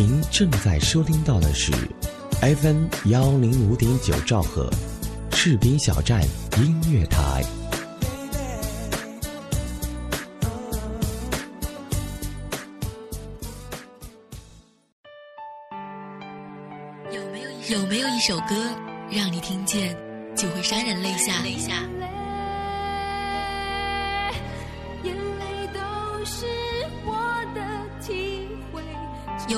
您正在收听到的是 FM 幺零五点九兆赫，士兵小站音乐台。有没有有没有一首歌让你听见就会潸然泪下？眼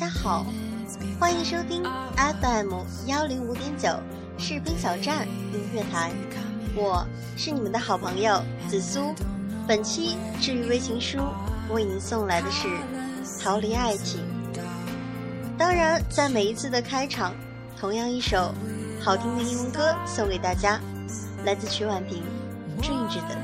家好，欢迎收听 FM 幺零五点九士兵小站音乐台，我是你们的好朋友紫苏。本期治愈微情书为您送来的是《逃离爱情》。当然，在每一次的开场，同样一首好听的英文歌送给大家，来自曲婉婷《Dreams》的。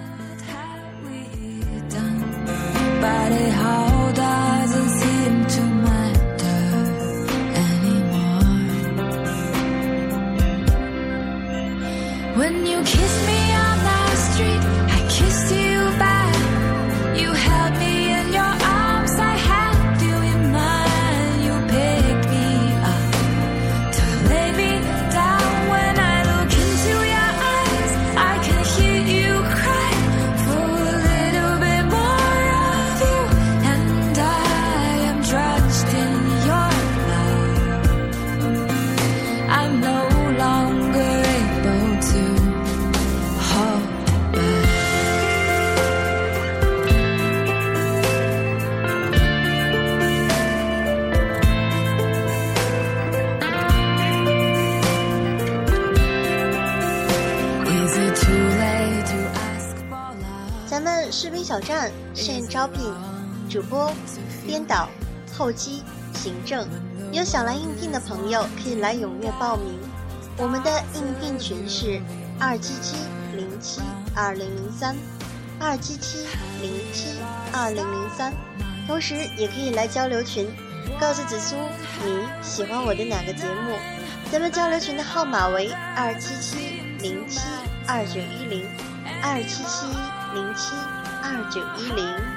招聘主播、编导、后期、行政，有想来应聘的朋友可以来踊跃报名。我们的应聘群是二七七零七二零零三，二七七零七二零零三，同时也可以来交流群，告诉紫苏你喜欢我的哪个节目。咱们交流群的号码为二七七零七二九一零，二七七零七二九一零。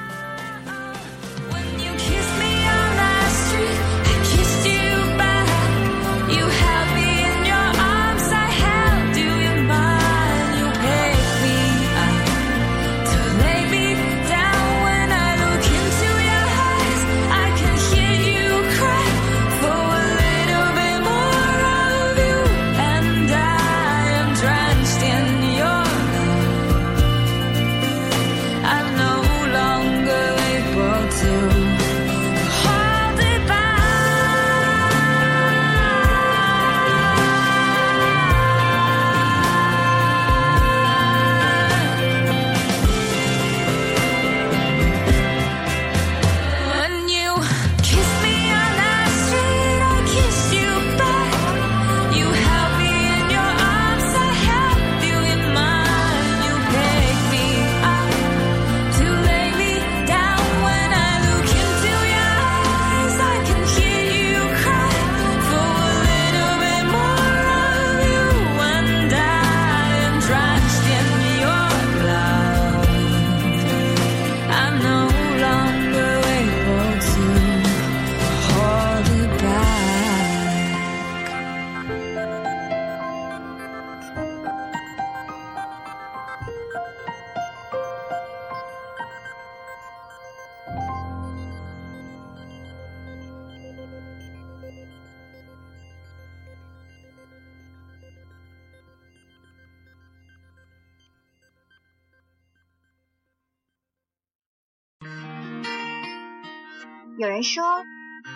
有人说，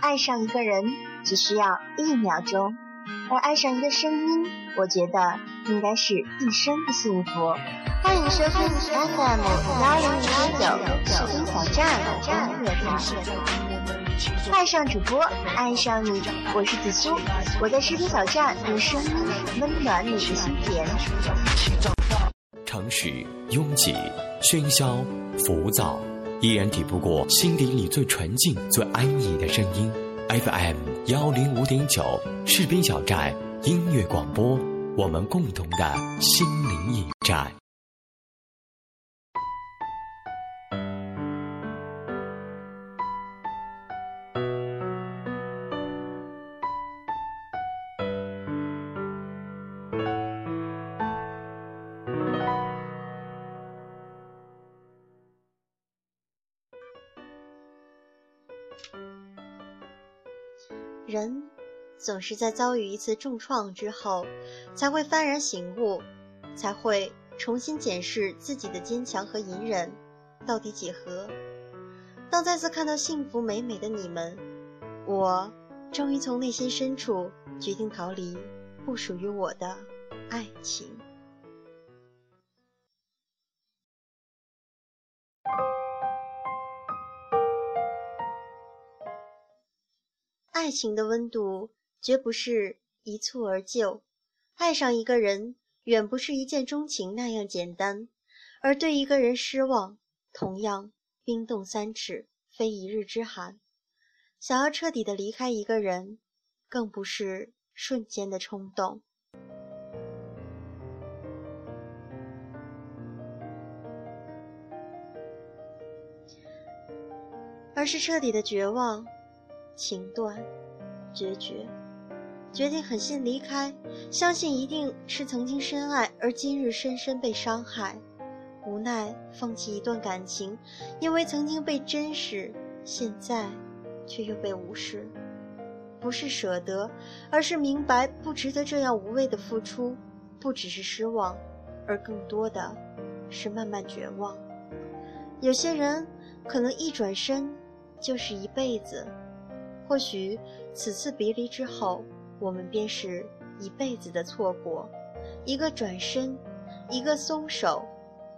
爱上一个人只需要一秒钟，而爱上一个声音，我觉得应该是一生的幸福。欢迎收听 FM 幺零零九士兵小站音乐台，爱上主播，爱上你，我是紫苏，我在士兵小站用声音温暖你的心田。城市拥挤、喧嚣、浮躁。依然抵不过心底里最纯净、最安逸的声音。FM 幺零五点九，士兵小寨音乐广播，我们共同的心灵驿站。人总是在遭遇一次重创之后，才会幡然醒悟，才会重新检视自己的坚强和隐忍到底几何。当再次看到幸福美美的你们，我终于从内心深处决定逃离不属于我的爱情。爱情的温度绝不是一蹴而就，爱上一个人远不是一见钟情那样简单，而对一个人失望，同样冰冻三尺，非一日之寒。想要彻底的离开一个人，更不是瞬间的冲动，而是彻底的绝望。情断，决绝，决定狠心离开，相信一定是曾经深爱，而今日深深被伤害，无奈放弃一段感情，因为曾经被珍视，现在却又被无视。不是舍得，而是明白不值得这样无谓的付出。不只是失望，而更多的是慢慢绝望。有些人可能一转身就是一辈子。或许此次别离之后，我们便是一辈子的错过。一个转身，一个松手，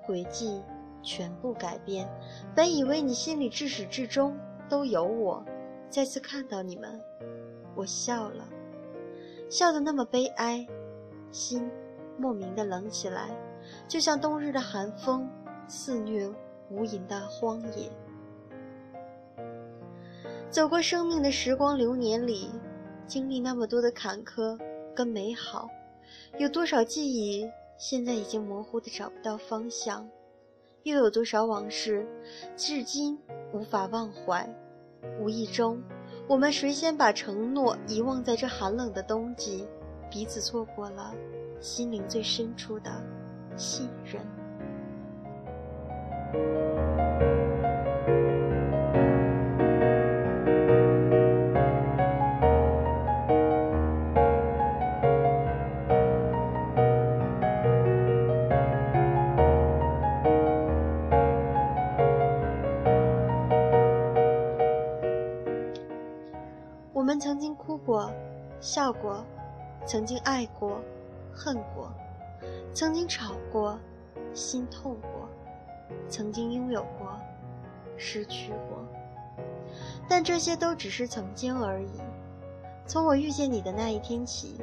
轨迹全部改变。本以为你心里至始至终都有我，再次看到你们，我笑了，笑得那么悲哀，心莫名的冷起来，就像冬日的寒风肆虐无垠的荒野。走过生命的时光流年里，经历那么多的坎坷跟美好，有多少记忆现在已经模糊的找不到方向，又有多少往事至今无法忘怀？无意中，我们谁先把承诺遗忘在这寒冷的冬季，彼此错过了心灵最深处的信任。过，笑过，曾经爱过，恨过，曾经吵过，心痛过，曾经拥有过，失去过。但这些都只是曾经而已。从我遇见你的那一天起，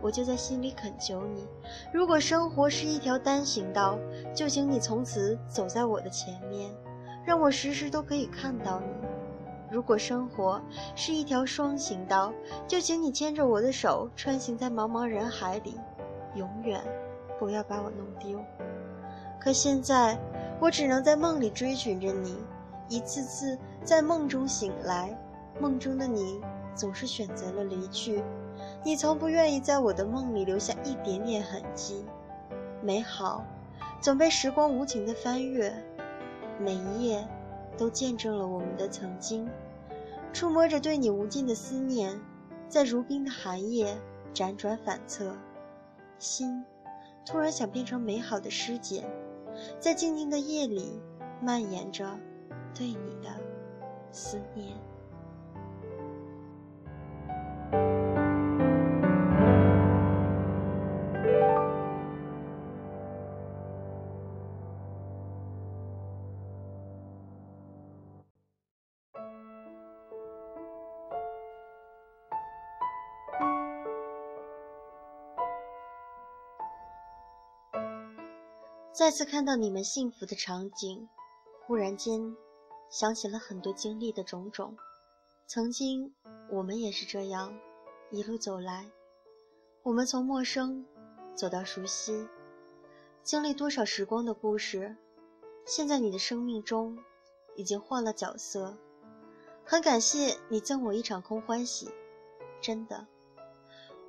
我就在心里恳求你：如果生活是一条单行道，就请你从此走在我的前面，让我时时都可以看到你。如果生活是一条双行道，就请你牵着我的手，穿行在茫茫人海里，永远不要把我弄丢。可现在，我只能在梦里追寻着你，一次次在梦中醒来，梦中的你总是选择了离去，你从不愿意在我的梦里留下一点点痕迹。美好，总被时光无情的翻阅，每一页。都见证了我们的曾经，触摸着对你无尽的思念，在如冰的寒夜辗转反侧，心突然想变成美好的诗笺，在静静的夜里蔓延着对你的思念。再次看到你们幸福的场景，忽然间想起了很多经历的种种。曾经我们也是这样一路走来，我们从陌生走到熟悉，经历多少时光的故事。现在你的生命中已经换了角色，很感谢你赠我一场空欢喜，真的。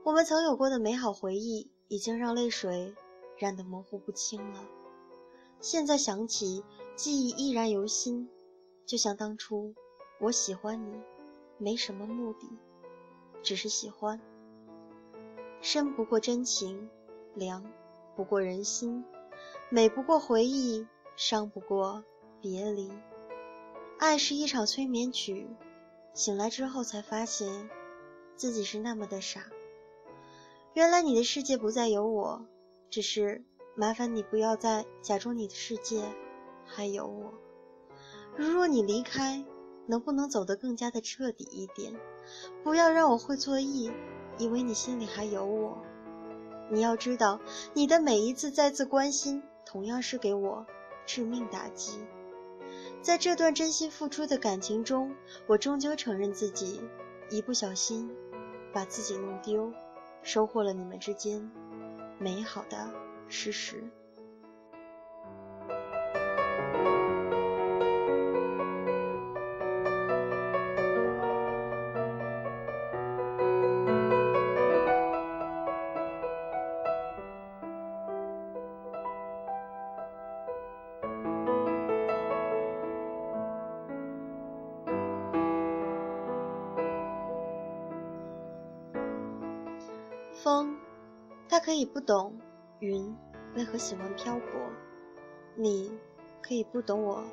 我们曾有过的美好回忆，已经让泪水染得模糊不清了。现在想起，记忆依然犹新，就像当初，我喜欢你，没什么目的，只是喜欢。深不过真情，凉不过人心，美不过回忆，伤不过别离。爱是一场催眠曲，醒来之后才发现，自己是那么的傻。原来你的世界不再有我，只是麻烦你不要再假装你的世界还有我。如若你离开，能不能走得更加的彻底一点？不要让我会错意，以为你心里还有我。你要知道，你的每一次再次关心，同样是给我致命打击。在这段真心付出的感情中，我终究承认自己一不小心把自己弄丢。收获了你们之间美好的事实。风，它可以不懂云为何喜欢漂泊；你，可以不懂我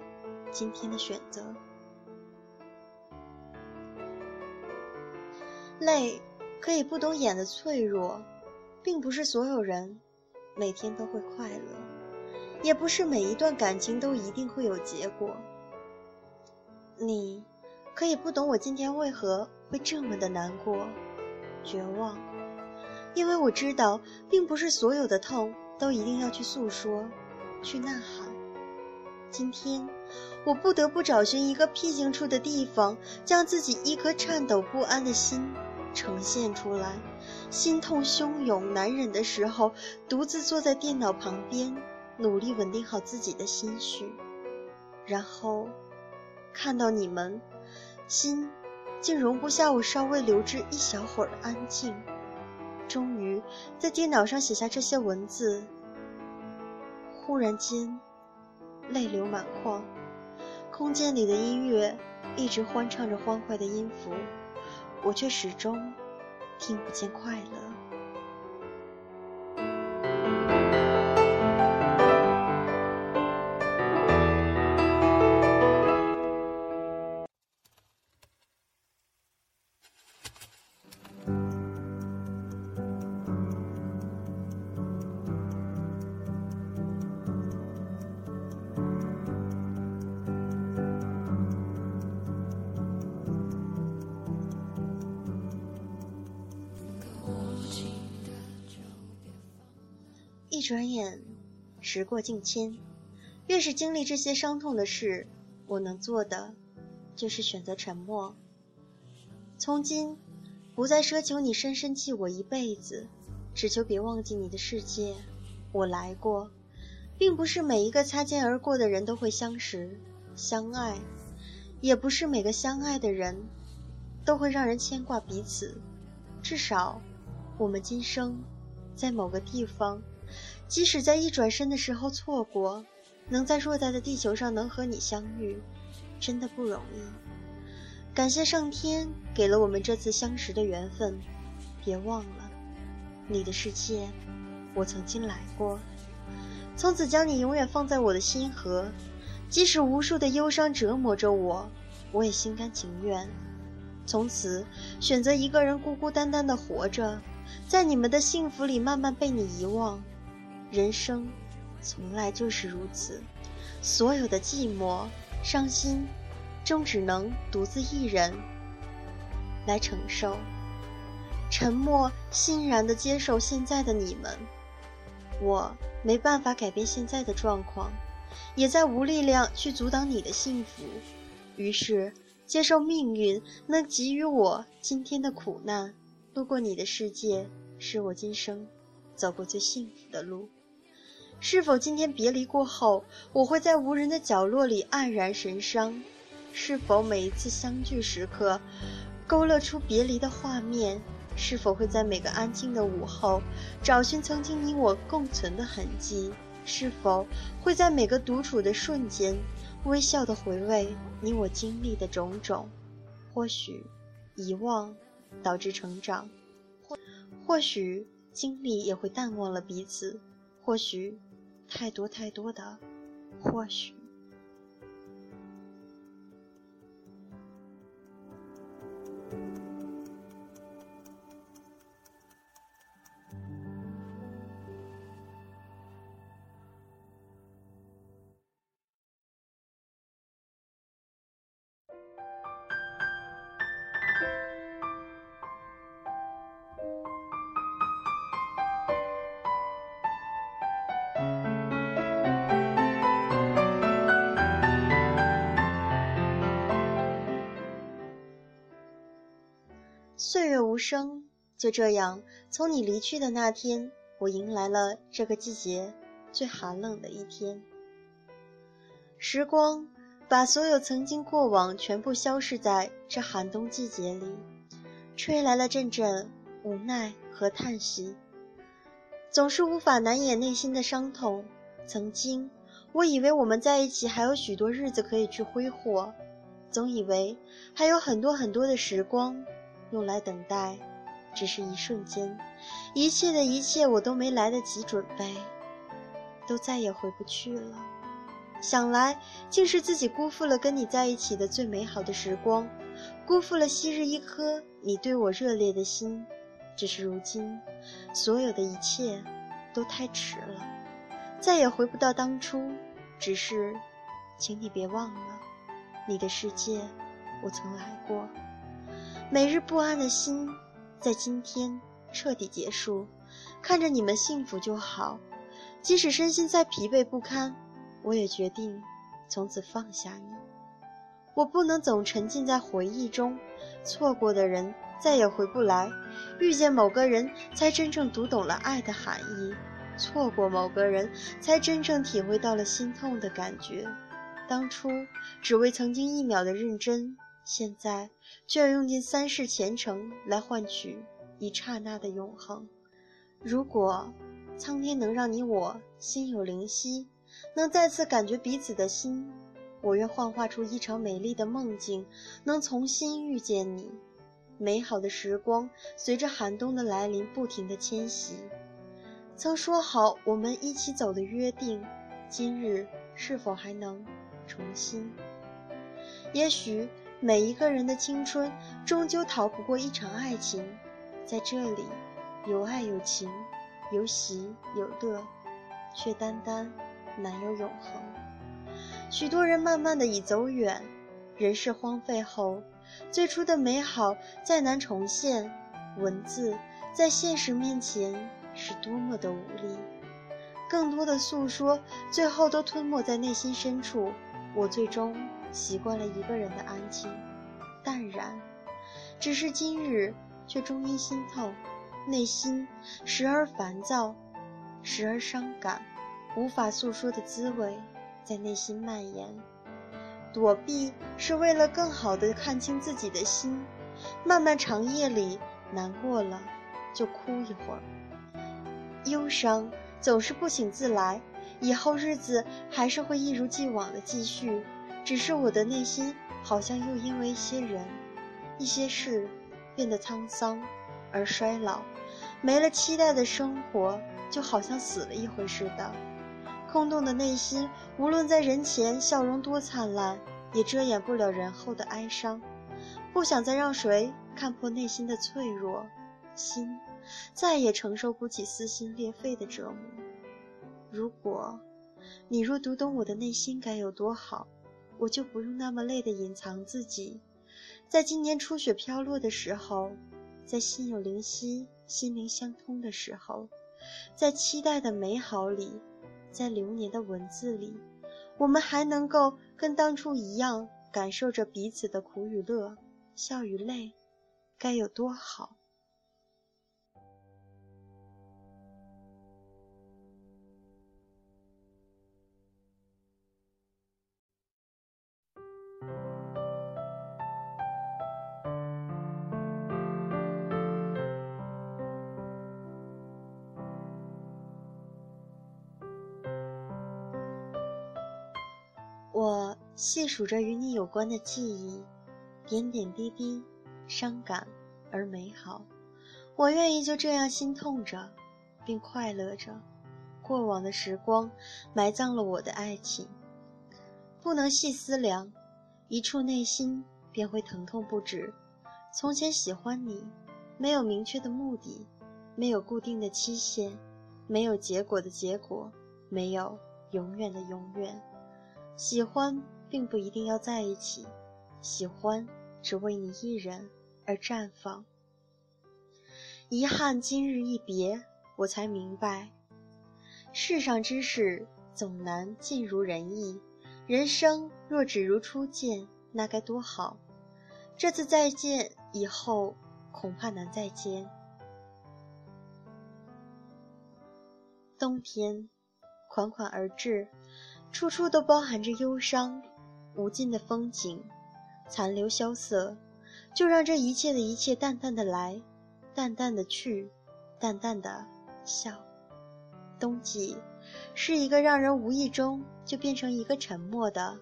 今天的选择。泪，可以不懂眼的脆弱，并不是所有人每天都会快乐，也不是每一段感情都一定会有结果。你，可以不懂我今天为何会这么的难过、绝望。因为我知道，并不是所有的痛都一定要去诉说、去呐喊。今天，我不得不找寻一个僻静处的地方，将自己一颗颤抖不安的心呈现出来。心痛汹涌难忍的时候，独自坐在电脑旁边，努力稳定好自己的心绪，然后看到你们，心竟容不下我稍微留置一小会儿的安静。终于在电脑上写下这些文字，忽然间泪流满眶。空间里的音乐一直欢唱着欢快的音符，我却始终听不见快乐。转眼，时过境迁。越是经历这些伤痛的事，我能做的就是选择沉默。从今，不再奢求你深深记我一辈子，只求别忘记你的世界。我来过，并不是每一个擦肩而过的人都会相识、相爱，也不是每个相爱的人都会让人牵挂彼此。至少，我们今生在某个地方。即使在一转身的时候错过，能在偌大的地球上能和你相遇，真的不容易。感谢上天给了我们这次相识的缘分。别忘了，你的世界，我曾经来过。从此将你永远放在我的心河，即使无数的忧伤折磨着我，我也心甘情愿。从此选择一个人孤孤单单的活着，在你们的幸福里慢慢被你遗忘。人生从来就是如此，所有的寂寞、伤心，终只能独自一人来承受。沉默，欣然地接受现在的你们。我没办法改变现在的状况，也在无力量去阻挡你的幸福，于是接受命运能给予我今天的苦难。路过你的世界，是我今生走过最幸福的路。是否今天别离过后，我会在无人的角落里黯然神伤？是否每一次相聚时刻，勾勒出别离的画面？是否会在每个安静的午后，找寻曾经你我共存的痕迹？是否会在每个独处的瞬间，微笑的回味你我经历的种种？或许，遗忘导致成长，或或许经历也会淡忘了彼此，或许。太多太多的，或许。生，就这样，从你离去的那天，我迎来了这个季节最寒冷的一天。时光把所有曾经过往全部消逝在这寒冬季节里，吹来了阵阵无奈和叹息。总是无法难掩内心的伤痛。曾经，我以为我们在一起还有许多日子可以去挥霍，总以为还有很多很多的时光。用来等待，只是一瞬间，一切的一切我都没来得及准备，都再也回不去了。想来，竟是自己辜负了跟你在一起的最美好的时光，辜负了昔日一颗你对我热烈的心。只是如今，所有的一切都太迟了，再也回不到当初。只是，请你别忘了，你的世界，我曾来过。每日不安的心，在今天彻底结束。看着你们幸福就好，即使身心再疲惫不堪，我也决定从此放下你。我不能总沉浸在回忆中，错过的人再也回不来。遇见某个人，才真正读懂了爱的含义；错过某个人，才真正体会到了心痛的感觉。当初只为曾经一秒的认真。现在就要用尽三世前程来换取一刹那的永恒。如果苍天能让你我心有灵犀，能再次感觉彼此的心，我愿幻化出一场美丽的梦境，能重新遇见你。美好的时光随着寒冬的来临不停的迁徙。曾说好我们一起走的约定，今日是否还能重新？也许。每一个人的青春，终究逃不过一场爱情。在这里，有爱有情，有喜有乐，却单单难有永恒。许多人慢慢的已走远，人世荒废后，最初的美好再难重现。文字在现实面前是多么的无力，更多的诉说，最后都吞没在内心深处。我最终。习惯了一个人的安静、淡然，只是今日却终因心痛，内心时而烦躁，时而伤感，无法诉说的滋味在内心蔓延。躲避是为了更好的看清自己的心。漫漫长夜里，难过了就哭一会儿。忧伤总是不请自来，以后日子还是会一如既往的继续。只是我的内心好像又因为一些人、一些事变得沧桑而衰老，没了期待的生活就好像死了一回似的。空洞的内心，无论在人前笑容多灿烂，也遮掩不了人后的哀伤。不想再让谁看破内心的脆弱，心再也承受不起撕心裂肺的折磨。如果你若读懂我的内心，该有多好！我就不用那么累的隐藏自己，在今年初雪飘落的时候，在心有灵犀、心灵相通的时候，在期待的美好里，在流年的文字里，我们还能够跟当初一样，感受着彼此的苦与乐、笑与泪，该有多好！细数着与你有关的记忆，点点滴滴，伤感而美好。我愿意就这样心痛着，并快乐着。过往的时光埋葬了我的爱情，不能细思量，一触内心便会疼痛不止。从前喜欢你，没有明确的目的，没有固定的期限，没有结果的结果，没有永远的永远。喜欢并不一定要在一起，喜欢只为你一人而绽放。遗憾今日一别，我才明白，世上之事总难尽如人意。人生若只如初见，那该多好！这次再见以后，恐怕难再见。冬天，款款而至。处处都包含着忧伤，无尽的风景，残留萧瑟，就让这一切的一切淡淡的来，淡淡的去，淡淡的笑。冬季是一个让人无意中就变成一个沉默的、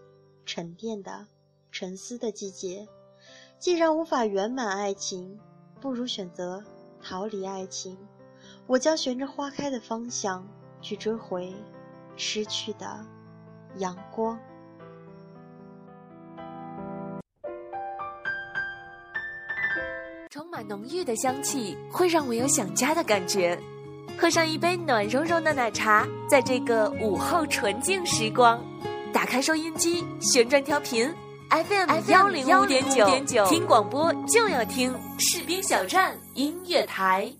沉淀的、沉思的季节。既然无法圆满爱情，不如选择逃离爱情。我将循着花开的方向去追回失去的。阳光，满浓郁的香气，会让我有想家的感觉。喝上一杯暖融融的奶茶，在这个午后纯净时光，打开收音机，旋转调频 FM 幺零五点九，听广播就要听士兵小站音乐台。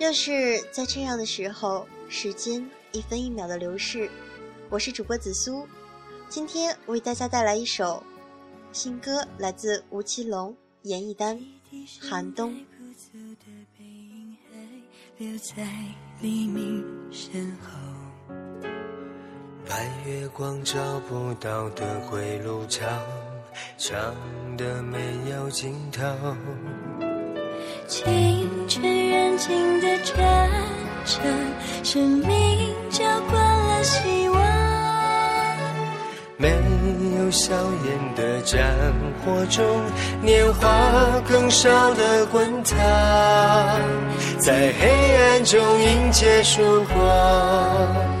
又是在这样的时候，时间一分一秒的流逝。我是主播紫苏，今天为大家带来一首新歌，来自吴奇隆、严艺丹，《寒冬》。白月光找不到的归路，长长的没有尽头。清晨人静的战争，生命浇灌了希望。没有硝烟的战火中，年华更少的滚烫，在黑暗中迎接曙光。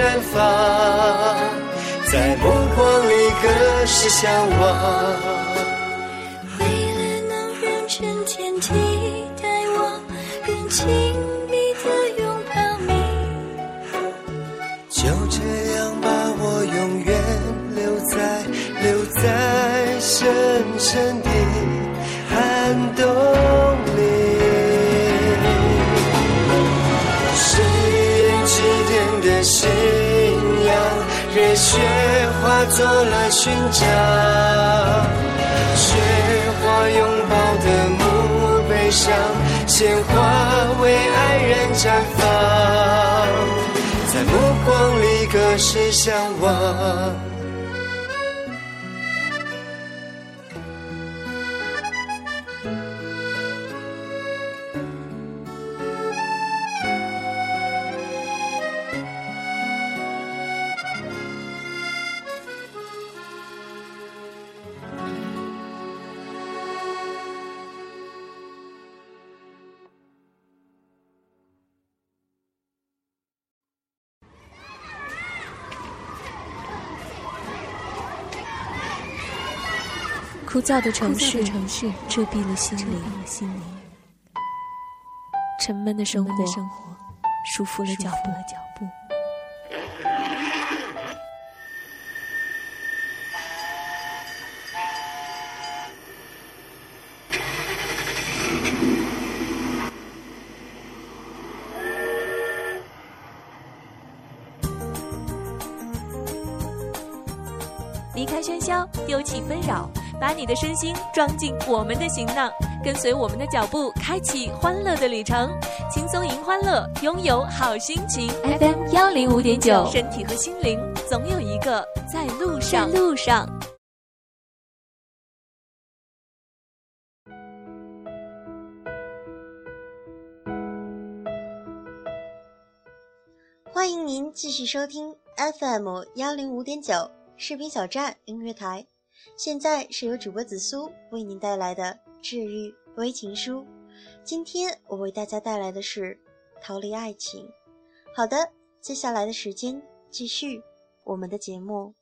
绽放在目光里，隔世相望。为了能让春天替代我，更亲密的拥抱你？就这样把我永远留在，留在深深的寒冬。化作了勋章。雪花拥抱的墓碑上，鲜花为爱人绽放，在目光里隔世相望。燥的城市，遮蔽了心灵。沉闷的生活，束缚了脚步，脚步。离开喧嚣，丢弃纷扰，把你的身心装进我们的行囊，跟随我们的脚步，开启欢乐的旅程，轻松迎欢乐，拥有好心情。FM 幺零五点九，身体和心灵总有一个在路上，在路上。欢迎您继续收听 FM 幺零五点九视频小站音乐台。现在是由主播紫苏为您带来的治愈微情书。今天我为大家带来的是逃离爱情。好的，接下来的时间继续我们的节目。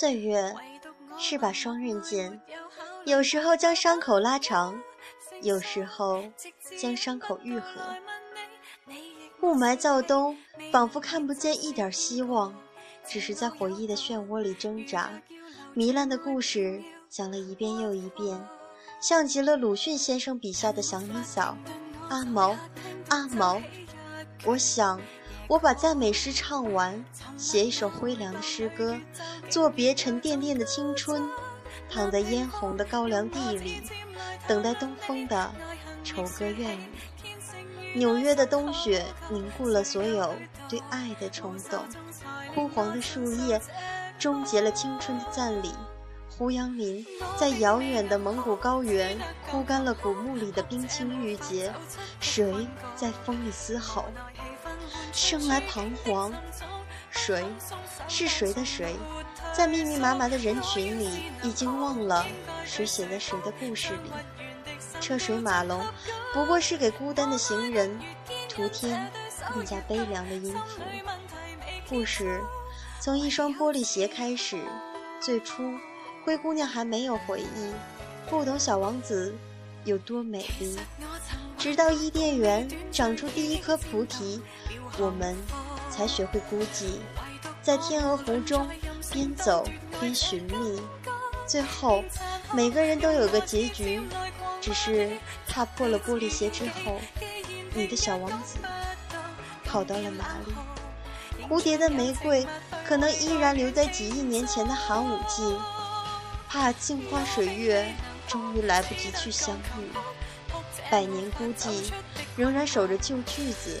岁月是把双刃剑，有时候将伤口拉长，有时候将伤口愈合。雾霾躁冬，仿佛看不见一点希望，只是在回忆的漩涡里挣扎。糜烂的故事讲了一遍又一遍，像极了鲁迅先生笔下的祥林嫂。阿毛，阿毛，我想，我把赞美诗唱完，写一首灰凉的诗歌，作别沉甸甸的青春，躺在嫣红的高粱地里，等待东风的愁歌怨语。纽约的冬雪凝固了所有对爱的冲动，枯黄的树叶终结了青春的赞礼。胡杨林在遥远的蒙古高原枯干了古墓里的冰清玉洁，谁在风里嘶吼？生来彷徨，谁是谁的谁？在密密麻麻的人群里，已经忘了谁写在谁的故事里。车水马龙，不过是给孤单的行人徒添更加悲凉的音符。故事从一双玻璃鞋开始，最初。灰姑娘还没有回忆，不懂小王子有多美丽。直到伊甸园长出第一颗菩提，我们才学会孤寂，在天鹅湖中边走边寻觅。最后，每个人都有个结局，只是踏破了玻璃鞋之后，你的小王子跑到了哪里？蝴蝶的玫瑰可能依然留在几亿年前的寒武纪。怕镜花水月，终于来不及去相遇。百年孤寂，仍然守着旧句子，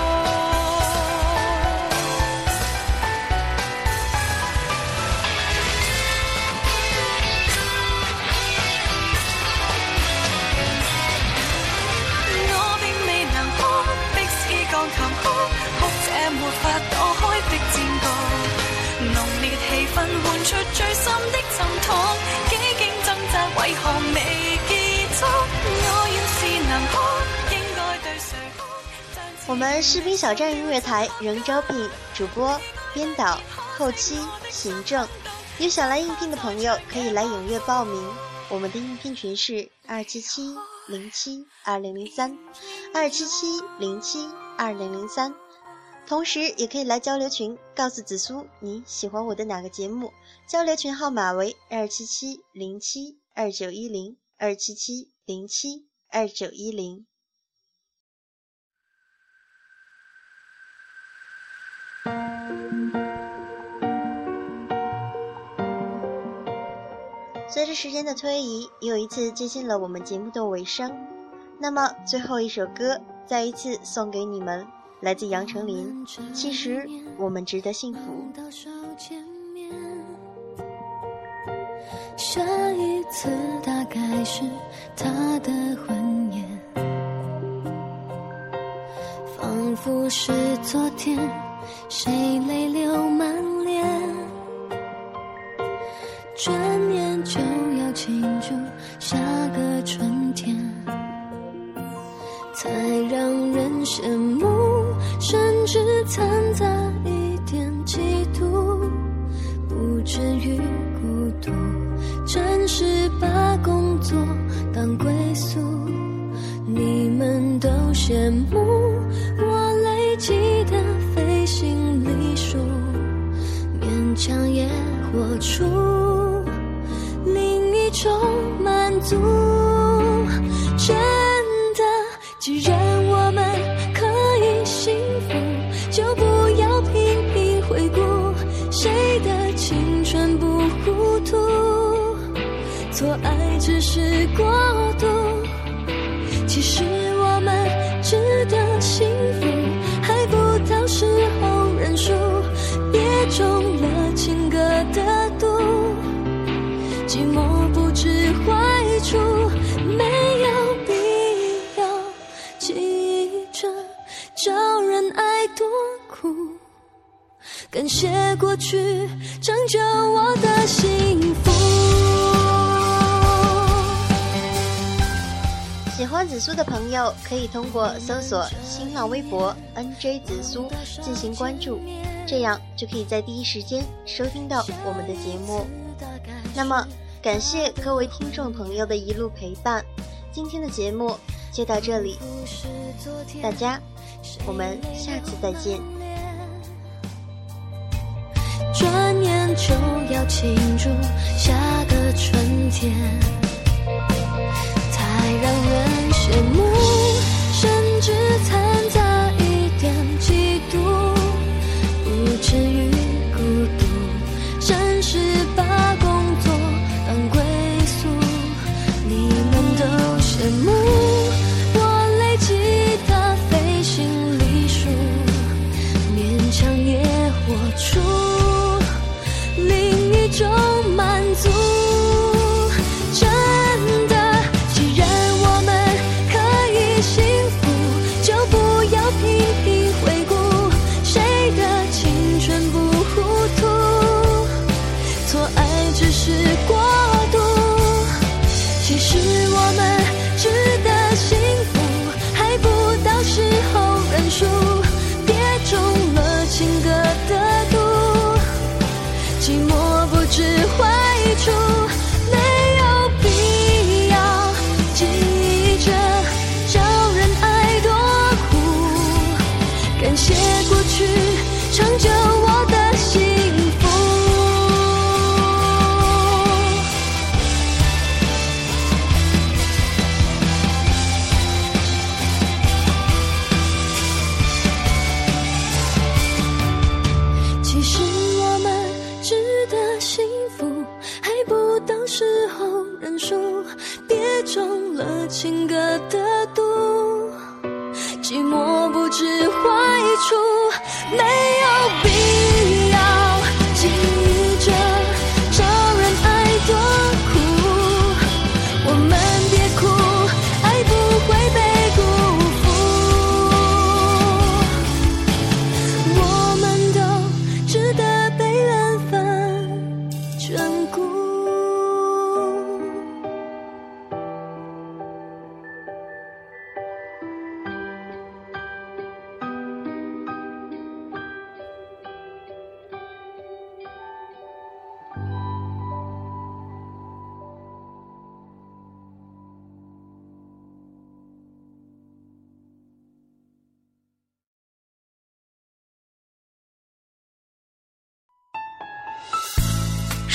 我们士兵小站音乐台仍招聘主播、编导、后期、行政，有想来应聘的朋友可以来踊跃报名。我们的应聘群是二七七零七二零零三，二七七零七二零零三。同时也可以来交流群，告诉紫苏你喜欢我的哪个节目。交流群号码为二七七零七二九一零二七七零七二九一零。随着时间的推移，又一次接近了我们节目的尾声。那么最后一首歌，再一次送给你们，来自杨丞琳。其实我们值得幸福。下一次大概是他的婚宴，仿佛是昨天，谁泪流满脸？转眼就要庆祝下个春天，才让人羡慕，甚至掺杂一点嫉妒，不至于孤独。真是把工作当归宿，你们都羡慕我累积的飞行里数，勉强也活出足。真的，既然我们可以幸福，就不要频频回顾谁的青春不糊涂。错爱只是过去拯救我的幸福。喜欢紫苏的朋友可以通过搜索新浪微博 “nj 紫苏”进行关注，这样就可以在第一时间收听到我们的节目。那么，感谢各位听众朋友的一路陪伴，今天的节目就到这里，大家，我们下次再见。转眼就要庆祝下个春天，太让人羡慕，甚至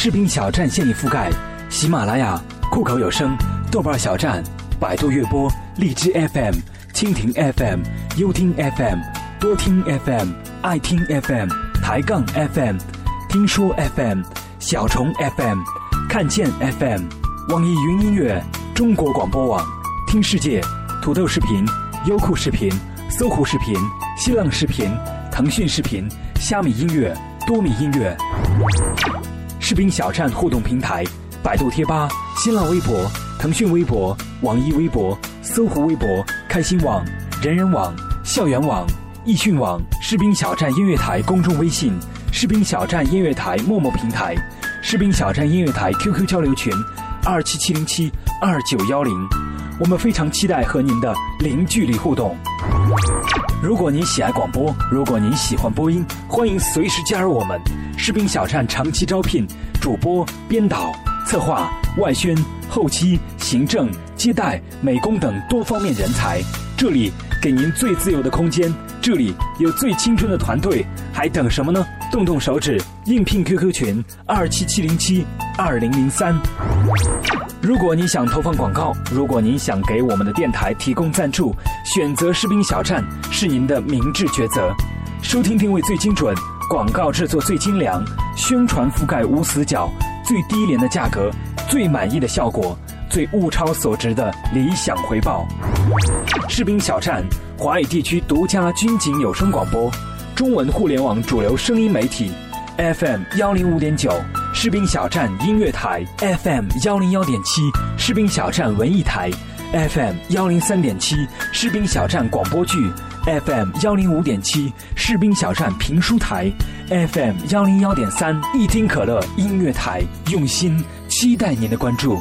视频小站现已覆盖喜马拉雅、酷狗有声、豆瓣小站、百度乐播、荔枝 FM、蜻蜓 FM、优听 FM、多听 FM、爱听 FM、抬杠 FM、听说 FM、小虫 FM、看见 FM、网易云音乐、中国广播网、听世界、土豆视频、优酷视频、搜狐视频、新浪视频、腾讯视频、虾米音乐、多米音乐。士兵小站互动平台：百度贴吧、新浪微博、腾讯微博、网易微博、搜狐微博、开心网、人人网、校园网、易讯网、士兵小站音乐台公众微信、士兵小站音乐台陌陌平台、士兵小站音乐台 QQ 交流群：二七七零七二九幺零。我们非常期待和您的零距离互动。如果您喜爱广播，如果您喜欢播音，欢迎随时加入我们。士兵小站长期招聘主播、编导、策划、外宣、后期、行政、接待、美工等多方面人才。这里给您最自由的空间，这里有最青春的团队，还等什么呢？动动手指，应聘 QQ 群二七七零七二零零三。如果你想投放广告，如果您想给我们的电台提供赞助，选择士兵小站是您的明智抉择。收听定位最精准，广告制作最精良，宣传覆盖无死角，最低廉的价格，最满意的效果，最物超所值的理想回报。士兵小站，华语地区独家军警有声广播，中文互联网主流声音媒体，FM 幺零五点九。士兵小站音乐台 FM 幺零幺点七，士兵小站文艺台 FM 幺零三点七，士兵小站广播剧 FM 幺零五点七，士兵小站评书台 FM 幺零幺点三，一听可乐音乐台，用心期待您的关注。